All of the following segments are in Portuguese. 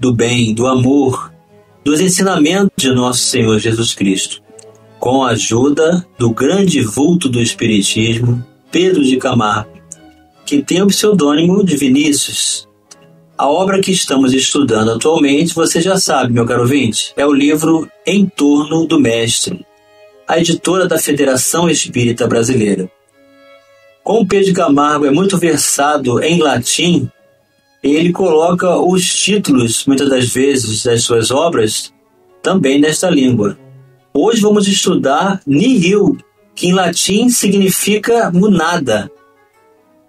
do bem, do amor, dos ensinamentos de nosso Senhor Jesus Cristo, com a ajuda do grande vulto do Espiritismo, Pedro de Camargo, que tem o pseudônimo de Vinícius. A obra que estamos estudando atualmente, você já sabe, meu caro ouvinte, é o livro Em Torno do Mestre, a editora da Federação Espírita Brasileira. Como Pedro de Camargo é muito versado em latim, ele coloca os títulos, muitas das vezes, das suas obras também nesta língua. Hoje vamos estudar nihil, que em latim significa munada.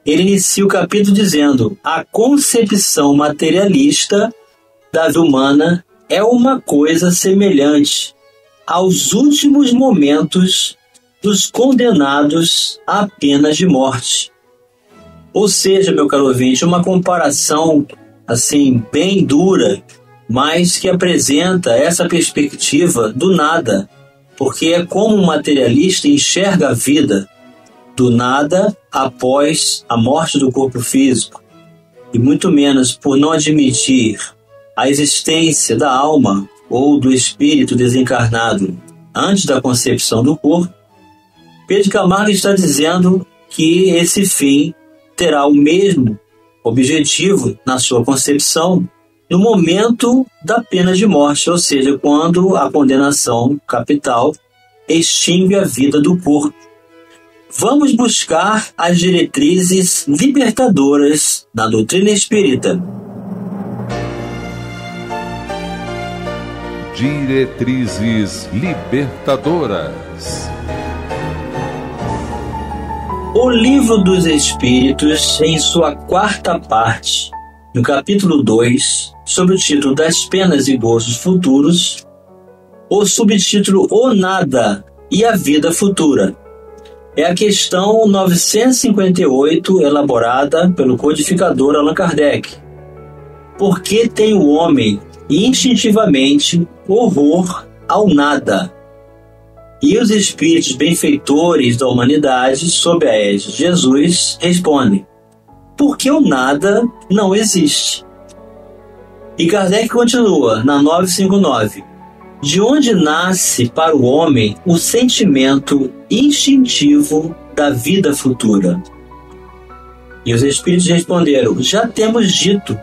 Ele inicia o capítulo dizendo: a concepção materialista da vida humana é uma coisa semelhante aos últimos momentos dos condenados à pena de morte. Ou seja, meu caro ouvinte, uma comparação assim bem dura, mas que apresenta essa perspectiva do nada, porque é como um materialista enxerga a vida do nada após a morte do corpo físico, e muito menos por não admitir a existência da alma ou do espírito desencarnado antes da concepção do corpo, Pedro Camargo está dizendo que esse fim terá o mesmo objetivo na sua concepção no momento da pena de morte, ou seja, quando a condenação capital extingue a vida do corpo. Vamos buscar as diretrizes libertadoras da doutrina espírita. Diretrizes libertadoras. O Livro dos Espíritos, em sua quarta parte, no capítulo 2, sob o título Das Penas e Gozos Futuros, o subtítulo O Nada e a Vida Futura. É a questão 958, elaborada pelo codificador Allan Kardec. Por que tem o homem instintivamente horror ao nada? E os espíritos benfeitores da humanidade, sob a égide de Jesus, respondem: porque o nada não existe. E Kardec continua na 959. De onde nasce para o homem o sentimento instintivo da vida futura? E os espíritos responderam: Já temos dito,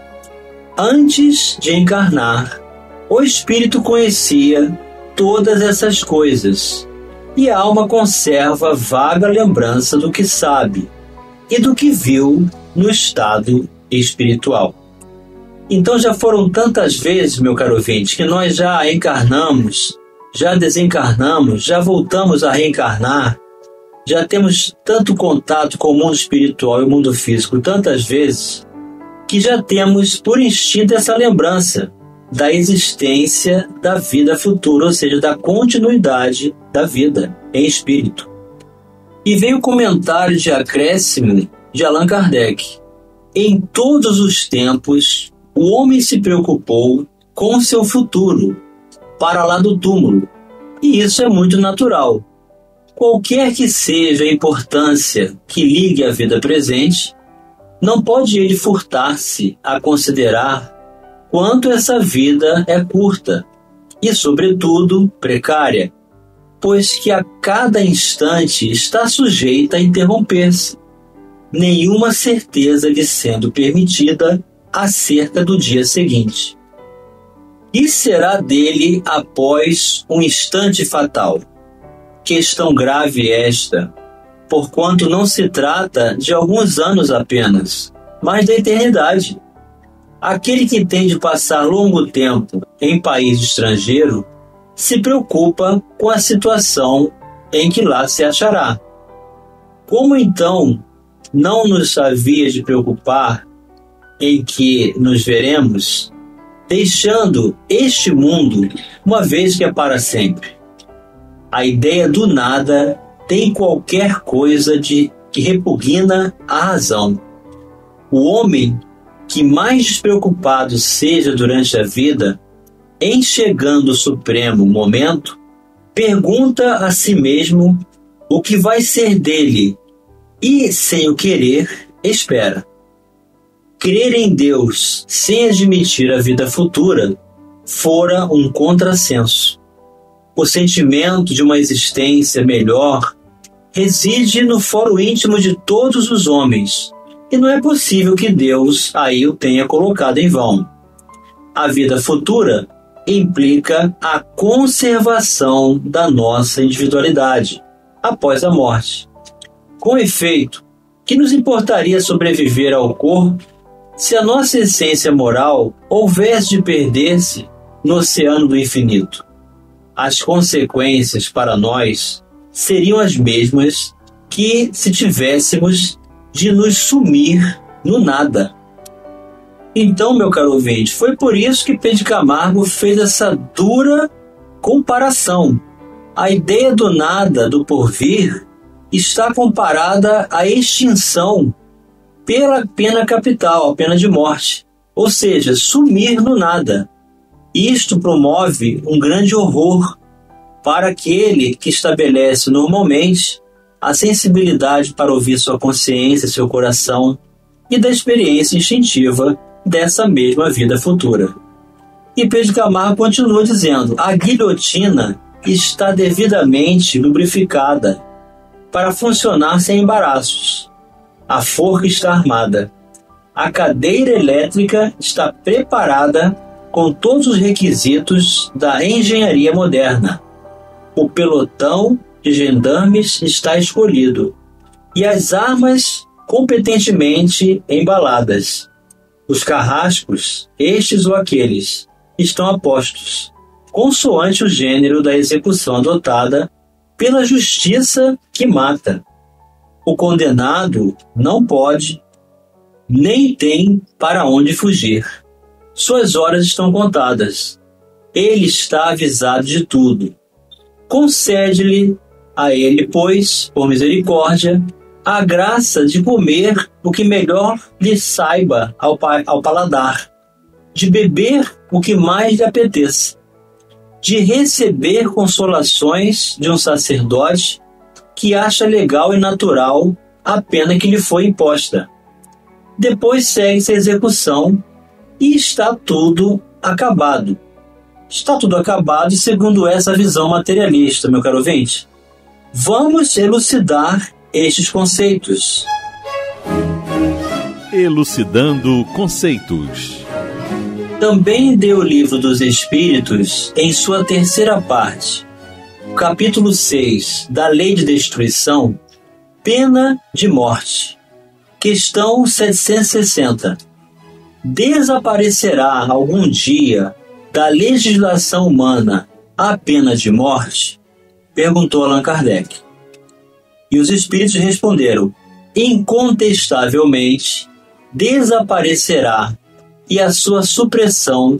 antes de encarnar, o espírito conhecia todas essas coisas e a alma conserva vaga lembrança do que sabe e do que viu no estado espiritual. Então já foram tantas vezes, meu caro ouvinte, que nós já encarnamos, já desencarnamos, já voltamos a reencarnar, já temos tanto contato com o mundo espiritual e o mundo físico tantas vezes, que já temos por instinto essa lembrança da existência da vida futura, ou seja, da continuidade da vida em espírito. E vem o comentário de acréscimo de Allan Kardec. Em todos os tempos, o homem se preocupou com seu futuro, para lá do túmulo. E isso é muito natural. Qualquer que seja a importância que ligue à vida presente, não pode ele furtar-se a considerar quanto essa vida é curta e, sobretudo, precária, pois que a cada instante está sujeita a interromper-se. Nenhuma certeza lhe sendo permitida acerca do dia seguinte. E será dele após um instante fatal? Questão grave esta, porquanto não se trata de alguns anos apenas, mas da eternidade. Aquele que tem de passar longo tempo em país estrangeiro se preocupa com a situação em que lá se achará. Como então não nos havia de preocupar em que nos veremos deixando este mundo, uma vez que é para sempre. A ideia do nada tem qualquer coisa de que repugna a razão. O homem que mais despreocupado seja durante a vida, em chegando o supremo momento, pergunta a si mesmo o que vai ser dele e, sem o querer, espera. Crer em Deus sem admitir a vida futura fora um contrassenso. O sentimento de uma existência melhor reside no foro íntimo de todos os homens, e não é possível que Deus aí o tenha colocado em vão. A vida futura implica a conservação da nossa individualidade após a morte. Com efeito, que nos importaria sobreviver ao corpo se a nossa essência moral houvesse de perder-se no oceano do infinito? As consequências para nós seriam as mesmas que se tivéssemos de nos sumir no nada. Então, meu caro ouvinte, foi por isso que Pedro Camargo fez essa dura comparação. A ideia do nada, do porvir, está comparada à extinção pela pena capital, a pena de morte, ou seja, sumir no nada. Isto promove um grande horror para aquele que estabelece normalmente a sensibilidade para ouvir sua consciência, seu coração e da experiência instintiva dessa mesma vida futura. E Pedro Camargo continua dizendo: a guilhotina está devidamente lubrificada para funcionar sem embaraços. A forca está armada. A cadeira elétrica está preparada com todos os requisitos da engenharia moderna. O pelotão de gendarmes está escolhido e as armas competentemente embaladas. Os carrascos, estes ou aqueles, estão apostos, consoante o gênero da execução adotada pela justiça que mata. O condenado não pode, nem tem para onde fugir. Suas horas estão contadas. Ele está avisado de tudo. Concede-lhe a ele, pois, por misericórdia, a graça de comer o que melhor lhe saiba ao, ao paladar, de beber o que mais lhe apeteça, de receber consolações de um sacerdote que acha legal e natural a pena que lhe foi imposta. Depois segue-se a execução e está tudo acabado. Está tudo acabado segundo essa visão materialista, meu caro ouvinte. Vamos elucidar estes conceitos. Elucidando conceitos. Também deu o livro dos Espíritos em sua terceira parte, capítulo 6 da Lei de Destruição, pena de morte. Questão 760. Desaparecerá algum dia da legislação humana a pena de morte? Perguntou Allan Kardec. E os espíritos responderam: incontestavelmente desaparecerá e a sua supressão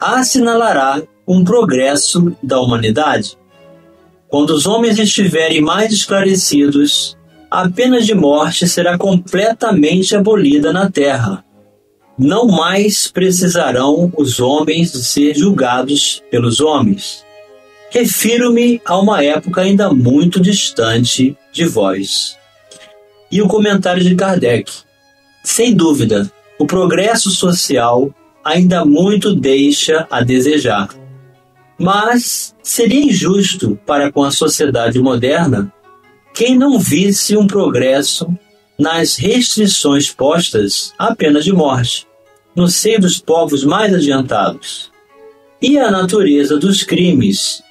assinalará um progresso da humanidade. Quando os homens estiverem mais esclarecidos, a pena de morte será completamente abolida na terra. Não mais precisarão os homens ser julgados pelos homens. Refiro-me a uma época ainda muito distante de vós. E o comentário de Kardec. Sem dúvida, o progresso social ainda muito deixa a desejar. Mas seria injusto para com a sociedade moderna quem não visse um progresso nas restrições postas à pena de morte, no seio dos povos mais adiantados. E a natureza dos crimes,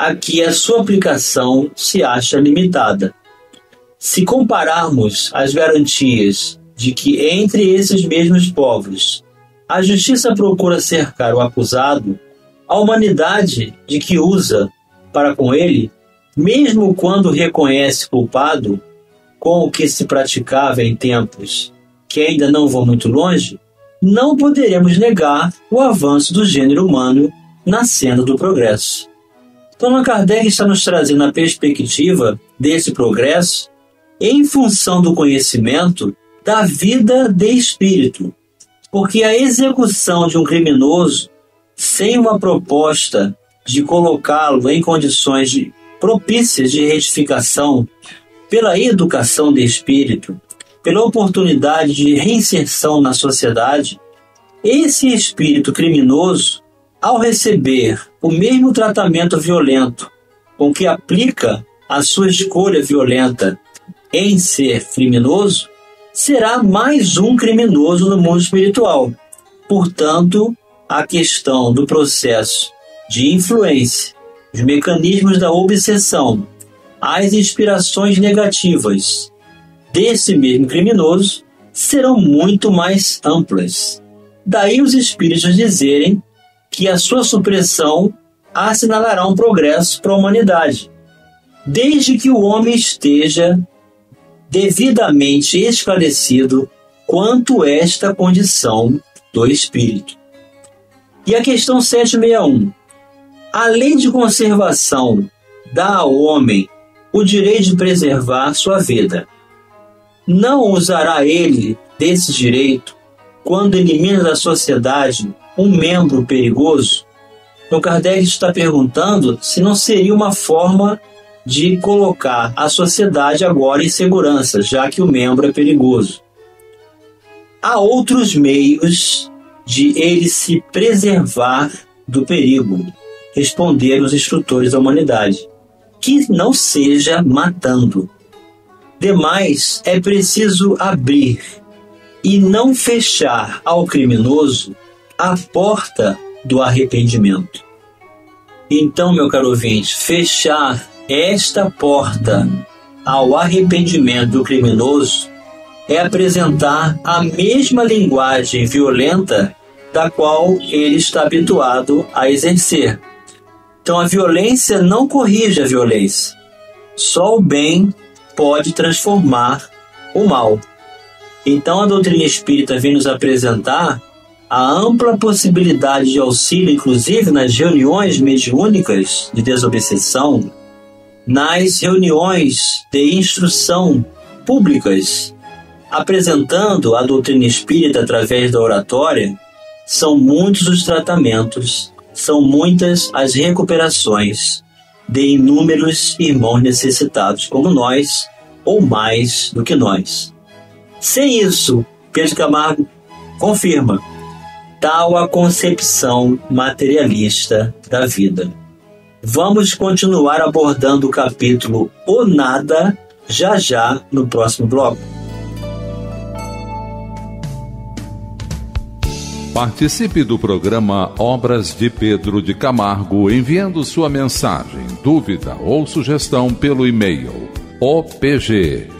a que a sua aplicação se acha limitada. Se compararmos as garantias de que entre esses mesmos povos a justiça procura cercar o acusado, a humanidade de que usa para com ele, mesmo quando reconhece culpado, com o que se praticava em tempos que ainda não vão muito longe, não poderemos negar o avanço do gênero humano na senda do progresso. Então, Allan Kardec está nos trazendo a perspectiva desse progresso em função do conhecimento da vida de espírito, porque a execução de um criminoso sem uma proposta de colocá-lo em condições de, propícias de retificação pela educação de espírito, pela oportunidade de reinserção na sociedade, esse espírito criminoso, ao receber o mesmo tratamento violento com que aplica a sua escolha violenta em ser criminoso, será mais um criminoso no mundo espiritual. Portanto, a questão do processo de influência, os mecanismos da obsessão, as inspirações negativas desse mesmo criminoso serão muito mais amplas. Daí os espíritos dizerem que a sua supressão assinalará um progresso para a humanidade, desde que o homem esteja devidamente esclarecido quanto esta condição do espírito. E a questão 761. A lei de conservação dá ao homem o direito de preservar sua vida. Não usará ele desse direito quando elimina da sociedade um membro perigoso? Então Kardec está perguntando se não seria uma forma de colocar a sociedade agora em segurança, já que o membro é perigoso. Há outros meios de ele se preservar do perigo, responderam os instrutores da humanidade, que não seja matando. Demais, é preciso abrir e não fechar ao criminoso a porta do arrependimento. Então, meu caro ouvinte, fechar esta porta ao arrependimento do criminoso é apresentar a mesma linguagem violenta da qual ele está habituado a exercer. Então a violência não corrige a violência. Só o bem pode transformar o mal. Então a doutrina espírita vem nos apresentar a ampla possibilidade de auxílio, inclusive nas reuniões mediúnicas de desobsessão, nas reuniões de instrução públicas, apresentando a doutrina espírita através da oratória, são muitos os tratamentos, são muitas as recuperações de inúmeros irmãos necessitados como nós, ou mais do que nós. Sem isso, Pedro Camargo confirma tal a concepção materialista da vida. Vamos continuar abordando o capítulo O Nada já já no próximo bloco. Participe do programa Obras de Pedro de Camargo enviando sua mensagem, dúvida ou sugestão pelo e-mail opg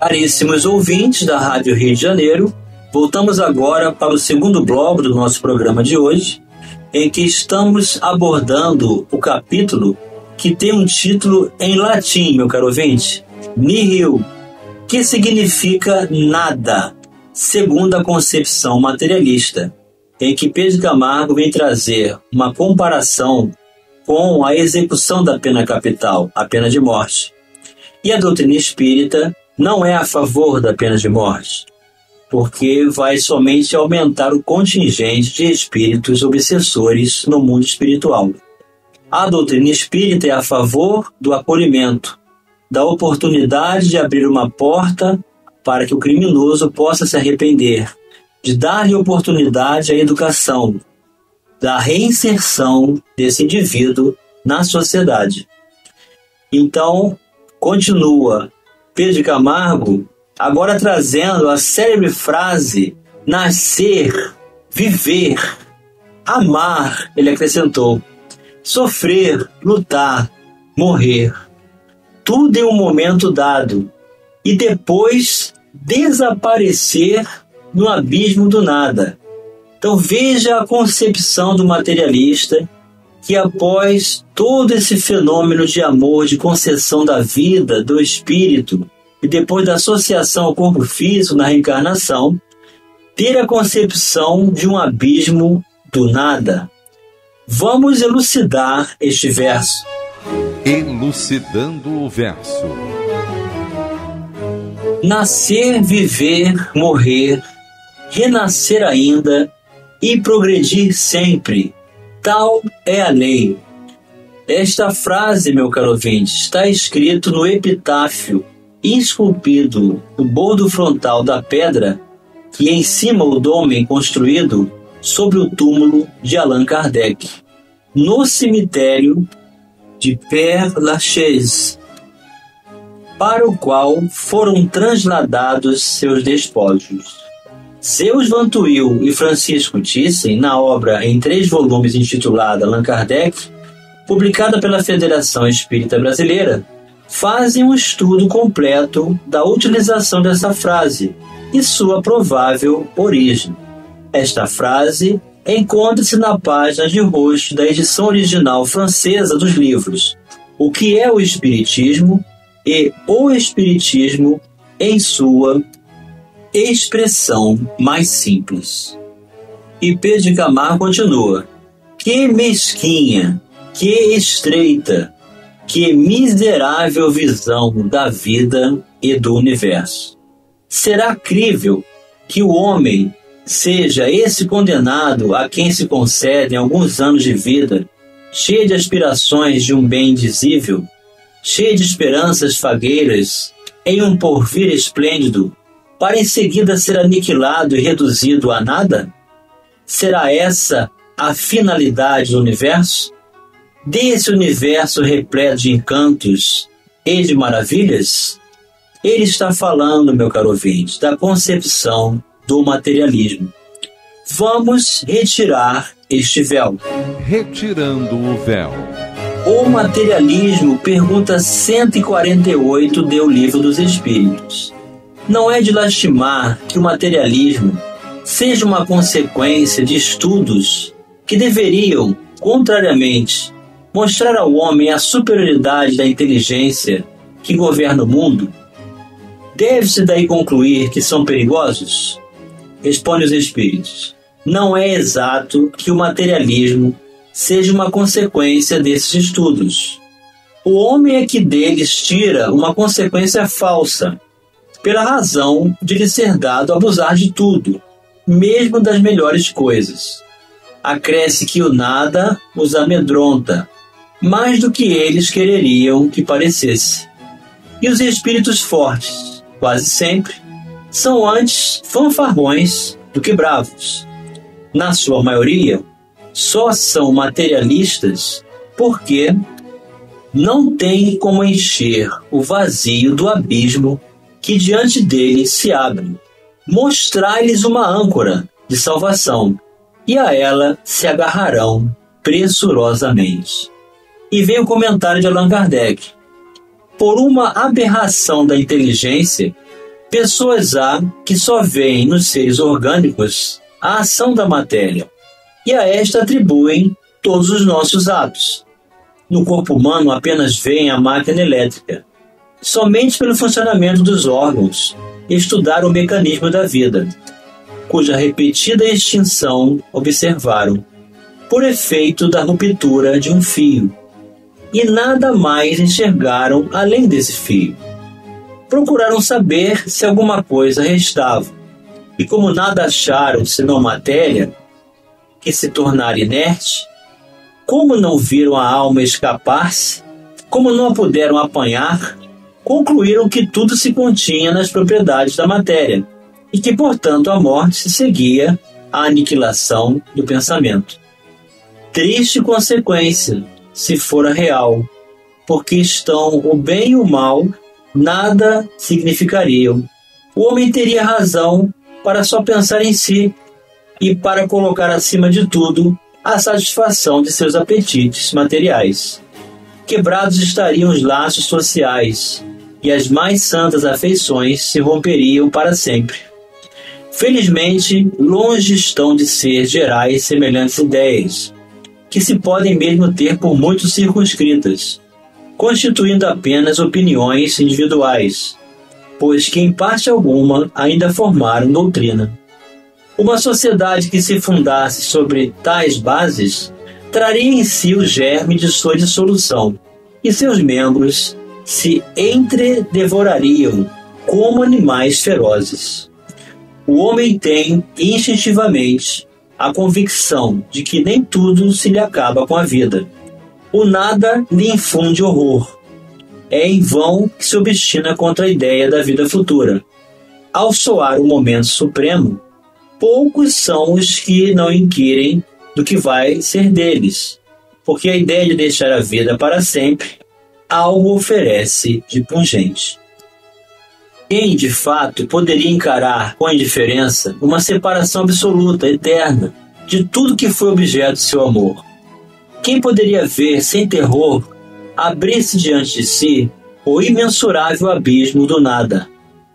Caríssimos ouvintes da Rádio Rio de Janeiro, voltamos agora para o segundo bloco do nosso programa de hoje, em que estamos abordando o capítulo que tem um título em latim, meu caro ouvinte, nihil, que significa nada, segundo a concepção materialista, em que Pedro Camargo vem trazer uma comparação com a execução da pena capital, a pena de morte. E a doutrina espírita não é a favor da pena de morte, porque vai somente aumentar o contingente de espíritos obsessores no mundo espiritual. A doutrina espírita é a favor do acolhimento, da oportunidade de abrir uma porta para que o criminoso possa se arrepender, de dar-lhe oportunidade à educação, da reinserção desse indivíduo na sociedade. Então, continua Pedro Camargo agora trazendo a célebre frase nascer, viver, amar, ele acrescentou, sofrer, lutar, morrer. Tudo em um momento dado e depois desaparecer no abismo do nada. Então veja a concepção do materialista que após todo esse fenômeno de amor, de concessão da vida, do espírito, e depois da associação ao corpo físico na reencarnação, ter a concepção de um abismo do nada. Vamos elucidar este verso. Elucidando o verso. Nascer, viver, morrer, renascer ainda e progredir sempre Tal é a lei. Esta frase, meu caro ouvinte, está escrito no epitáfio esculpido no bordo frontal da pedra que em cima o dome construído sobre o túmulo de Allan Kardec, no cemitério de Père Lachaise, para o qual foram transladados seus despojos. Zeus Van Tuyl e Francisco Thyssen, na obra em três volumes intitulada Allan Kardec, publicada pela Federação Espírita Brasileira, fazem um estudo completo da utilização dessa frase e sua provável origem. Esta frase encontra-se na página de rosto da edição original francesa dos livros O que é o Espiritismo e O Espiritismo em sua expressão mais simples. E Pedro de Camargo continua: Que mesquinha, que estreita, que miserável visão da vida e do universo. Será crível que o homem seja esse condenado a quem se concedem alguns anos de vida, cheio de aspirações de um bem indizível, cheio de esperanças fagueiras em um porvir esplêndido, para em seguida ser aniquilado e reduzido a nada? Será essa a finalidade do universo? Desse universo repleto de encantos e de maravilhas? Ele está falando, meu caro ouvinte, da concepção do materialismo. Vamos retirar este véu. Retirando o véu. O materialismo, pergunta 148 do Livro dos Espíritos. Não é de lastimar que o materialismo seja uma consequência de estudos que deveriam, contrariamente, mostrar ao homem a superioridade da inteligência que governa o mundo? Deve-se daí concluir que são perigosos? Responde os espíritos. Não é exato que o materialismo seja uma consequência desses estudos. O homem é que deles tira uma consequência falsa, pela razão de lhe ser dado abusar de tudo, mesmo das melhores coisas. Acresce que o nada os amedronta, mais do que eles quereriam que parecesse. E os espíritos fortes, quase sempre, são antes fanfarrões do que bravos. Na sua maioria, só são materialistas porque não têm como encher o vazio do abismo que diante deles se abre. Mostrai-lhes uma âncora de salvação, e a ela se agarrarão pressurosamente. E vem o comentário de Allan Kardec. Por uma aberração da inteligência, pessoas há que só veem nos seres orgânicos a ação da matéria, e a esta atribuem todos os nossos atos. No corpo humano apenas veem a máquina elétrica, somente pelo funcionamento dos órgãos, estudar o mecanismo da vida, cuja repetida extinção observaram, por efeito da ruptura de um fio, e nada mais enxergaram além desse fio. Procuraram saber se alguma coisa restava, e como nada acharam senão matéria, que se tornara inerte, como não viram a alma escapar-se, como não a puderam apanhar, concluíram que tudo se continha nas propriedades da matéria e que, portanto, a morte se seguia à aniquilação do pensamento. Triste consequência, se fora real, porque estão o bem e o mal nada significariam. O homem teria razão para só pensar em si e para colocar acima de tudo a satisfação de seus apetites materiais. Quebrados estariam os laços sociais e as mais santas afeições se romperiam para sempre. Felizmente, longe estão de ser gerais semelhantes ideias, que se podem mesmo ter por muito circunscritas, constituindo apenas opiniões individuais, pois que em parte alguma ainda formaram doutrina. Uma sociedade que se fundasse sobre tais bases traria em si o germe de sua dissolução, e seus membros se entredevorariam como animais ferozes. O homem tem instintivamente a convicção de que nem tudo se lhe acaba com a vida. O nada lhe infunde horror. É em vão que se obstina contra a ideia da vida futura. Ao soar o momento supremo, poucos são os que não inquirem do que vai ser deles, porque a ideia de deixar a vida para sempre algo oferece de pungente. Quem, de fato, poderia encarar com indiferença uma separação absoluta, eterna, de tudo que foi objeto de seu amor? Quem poderia ver, sem terror, abrir-se diante de si o imensurável abismo do nada,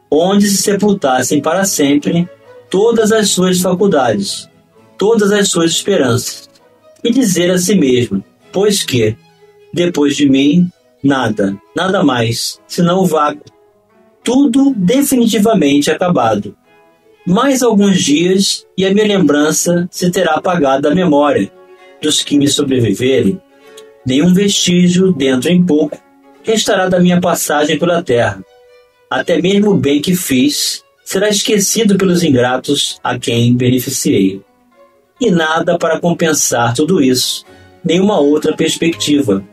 onde se sepultassem para sempre todas as suas faculdades, todas as suas esperanças, e dizer a si mesmo: Pois que, depois de mim, nada, nada mais, senão o vácuo, tudo definitivamente acabado. Mais alguns dias e a minha lembrança se terá apagado da memória dos que me sobreviverem. Nenhum vestígio, dentro em pouco, restará da minha passagem pela terra. Até mesmo o bem que fiz será esquecido pelos ingratos a quem beneficiei. E nada para compensar tudo isso, nenhuma outra perspectiva,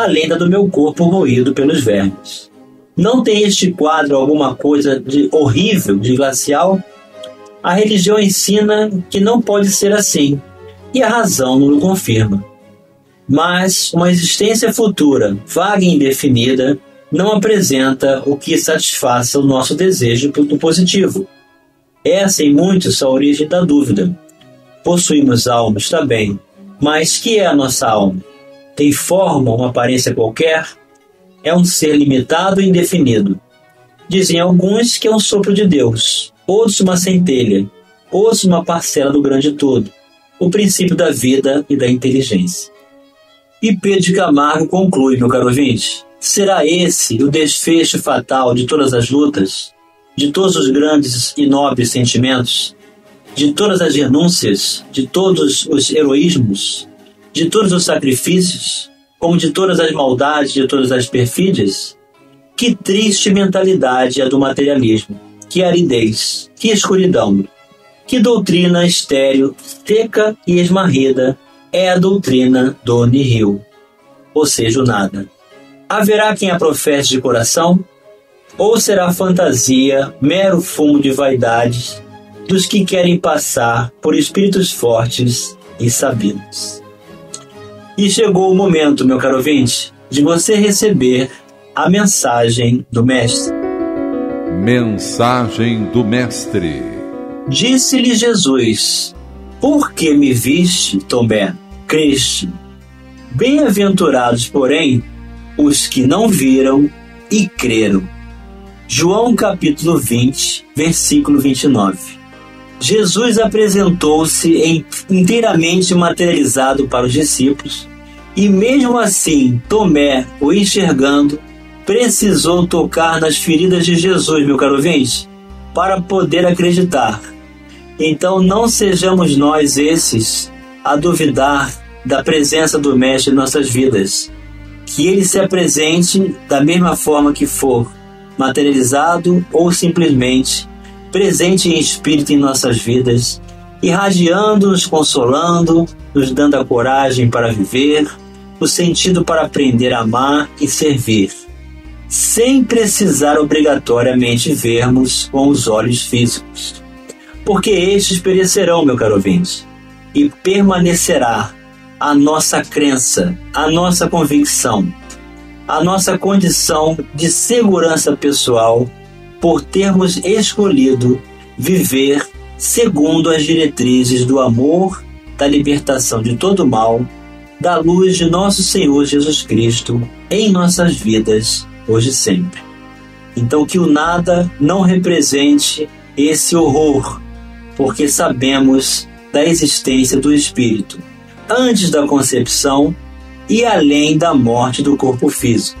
além da do meu corpo roído pelos vermes. Não tem este quadro alguma coisa de horrível, de glacial? A religião ensina que não pode ser assim, e a razão não o confirma. Mas uma existência futura, vaga e indefinida, não apresenta o que satisfaça o nosso desejo do positivo. Essa, em muitos, a origem da dúvida. Possuímos alma, está bem, mas que é a nossa alma? Tem forma, uma aparência qualquer? É um ser limitado e indefinido. Dizem alguns que é um sopro de Deus, outros uma centelha, outros uma parcela do grande todo, o princípio da vida e da inteligência. E Pedro de Camargo conclui, meu caro ouvinte, Será esse o desfecho fatal de todas as lutas, de todos os grandes e nobres sentimentos, de todas as renúncias, de todos os heroísmos, de todos os sacrifícios, como de todas as maldades, de todas as perfídias? Que triste mentalidade é a do materialismo, que aridez, que escuridão, que doutrina estéril, seca e esmarrida é a doutrina do nihil, ou seja, o nada. Haverá quem a professe de coração? Ou será fantasia, mero fumo de vaidades dos que querem passar por espíritos fortes e sabidos? E chegou o momento, meu caro ouvinte, de você receber a mensagem do Mestre. Mensagem do Mestre. Disse-lhe Jesus: Por que me viste, Tomé? Creste. Bem-aventurados, porém, os que não viram e creram. João capítulo 20, versículo 29. Jesus apresentou-se inteiramente materializado para os discípulos, e mesmo assim, Tomé, o enxergando, precisou tocar nas feridas de Jesus, meu caro ouvinte, para poder acreditar. Então não sejamos nós esses a duvidar da presença do Mestre em nossas vidas que ele se apresente da mesma forma que for, materializado ou simplesmente presente em espírito em nossas vidas, irradiando, nos consolando, nos dando a coragem para viver, o sentido para aprender a amar e servir, sem precisar obrigatoriamente vermos com os olhos físicos. Porque estes perecerão, meu caro ouvinte, e permanecerá a nossa crença, a nossa convicção, a nossa condição de segurança pessoal por termos escolhido viver segundo as diretrizes do amor, da libertação de todo mal, da luz de nosso Senhor Jesus Cristo em nossas vidas, hoje e sempre. Então, que o nada não represente esse horror, porque sabemos da existência do Espírito antes da concepção e além da morte do corpo físico.